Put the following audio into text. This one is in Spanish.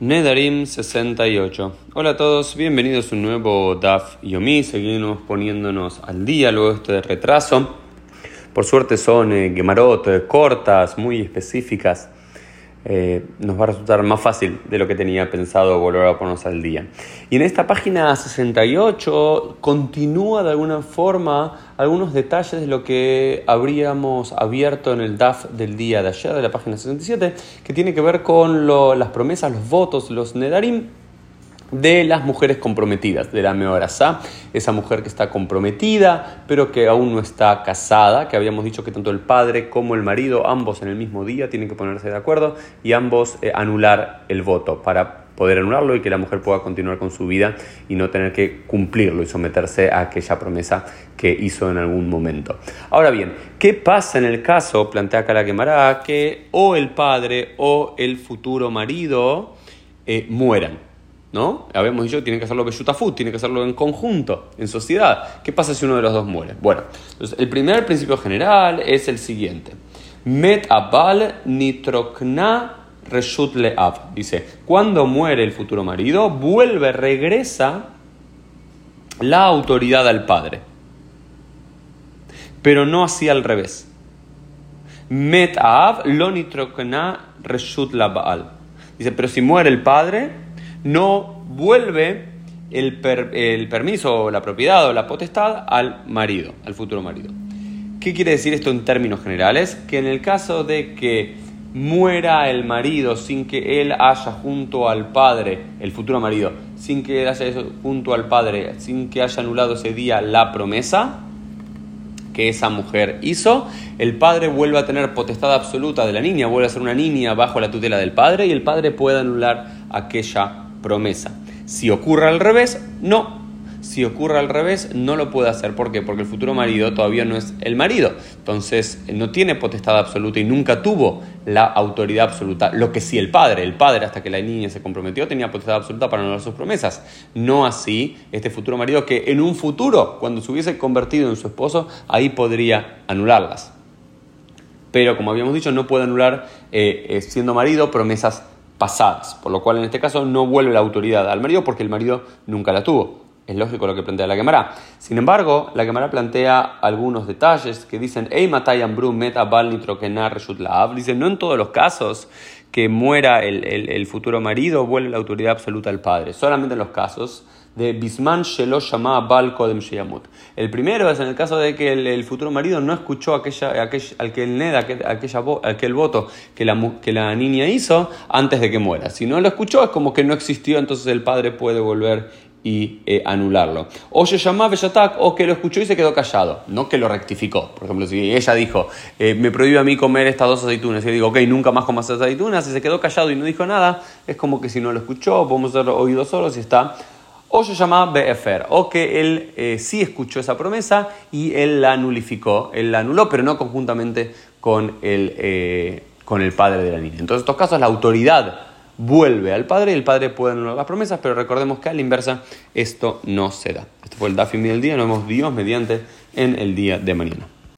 Nedarim 68. Hola a todos, bienvenidos a un nuevo DAF Yomi. Seguimos poniéndonos al día luego de este retraso. Por suerte son eh, eh, cortas, muy específicas. Eh, nos va a resultar más fácil de lo que tenía pensado volver a ponernos al día. Y en esta página 68 continúa de alguna forma algunos detalles de lo que habríamos abierto en el DAF del día de ayer, de la página 67, que tiene que ver con las promesas, los votos, los nedarim de las mujeres comprometidas, de la Meorasá, esa mujer que está comprometida, pero que aún no está casada, que habíamos dicho que tanto el padre como el marido, ambos en el mismo día, tienen que ponerse de acuerdo y ambos eh, anular el voto para poder anularlo y que la mujer pueda continuar con su vida y no tener que cumplirlo y someterse a aquella promesa que hizo en algún momento. Ahora bien, ¿qué pasa en el caso, plantea acá la que o el padre o el futuro marido eh, mueran? ¿No? Habíamos dicho que tiene que hacerlo Beshutafut, tiene que hacerlo en conjunto, en sociedad. ¿Qué pasa si uno de los dos muere? Bueno, entonces el primer principio general es el siguiente. Met abal nitrokna reshut le'av. Dice, cuando muere el futuro marido, vuelve, regresa la autoridad al padre. Pero no así al revés. Met ab lo nitrokna reshut la baal. Dice, pero si muere el padre, no vuelve el, permiso o la propiedad o la potestad al marido, al futuro marido. ¿Qué quiere decir esto en términos generales? Que en el caso de que muera el marido sin que él haya junto al padre, el futuro marido, sin que él haya junto al padre, sin que haya anulado ese día la promesa que esa mujer hizo, el padre vuelve a tener potestad absoluta de la niña, vuelve a ser una niña bajo la tutela del padre y el padre puede anular aquella promesa. Si ocurre al revés, no. Si ocurre al revés, no lo puede hacer. ¿Por qué? Porque el futuro marido todavía no es el marido. Entonces, no tiene potestad absoluta y nunca tuvo la autoridad absoluta. Lo que sí el padre. El padre, hasta que la niña se comprometió, tenía potestad absoluta para anular sus promesas. No así este futuro marido que en un futuro, cuando se hubiese convertido en su esposo, ahí podría anularlas. Pero, como habíamos dicho, no puede anular, eh, eh, siendo marido, promesas pasadas, por lo cual en este caso no vuelve la autoridad al marido porque el marido nunca la tuvo. Es lógico lo que plantea la Gemara. Sin embargo, la Gemara plantea algunos detalles que dicen, Dicen, no en todos los casos que muera el, el futuro marido vuelve la autoridad absoluta al padre. Solamente en los casos de Bisman Shelo Shama Bal Kodem Sheyamut. El primero es en el caso de que el, futuro marido no escuchó aquella, aquel, aquel ned, aquel, aquella, aquel voto que la, que la niña hizo antes de que muera. Si no lo escuchó, es como que no existió, entonces el padre puede volver y eh, anularlo. O se llamaba Bellatak o que lo escuchó y se quedó callado, no que lo rectificó. Por ejemplo, si ella dijo, eh, me prohíbe a mí comer estas dos aceitunas, y yo digo, ok, nunca más comas aceitunas, y se quedó callado y no dijo nada, es como que si no lo escuchó, podemos ser oídos solos y está o se llama Be'efer, o que él eh, sí escuchó esa promesa y él la nulificó, él la anuló, pero no conjuntamente con el, eh, con el padre de la niña. Entonces, en estos casos, la autoridad vuelve al padre y el padre puede anular las promesas, pero recordemos que a la inversa esto no se da. Este fue el Dafim del día, nos vemos Dios mediante en el día de mañana.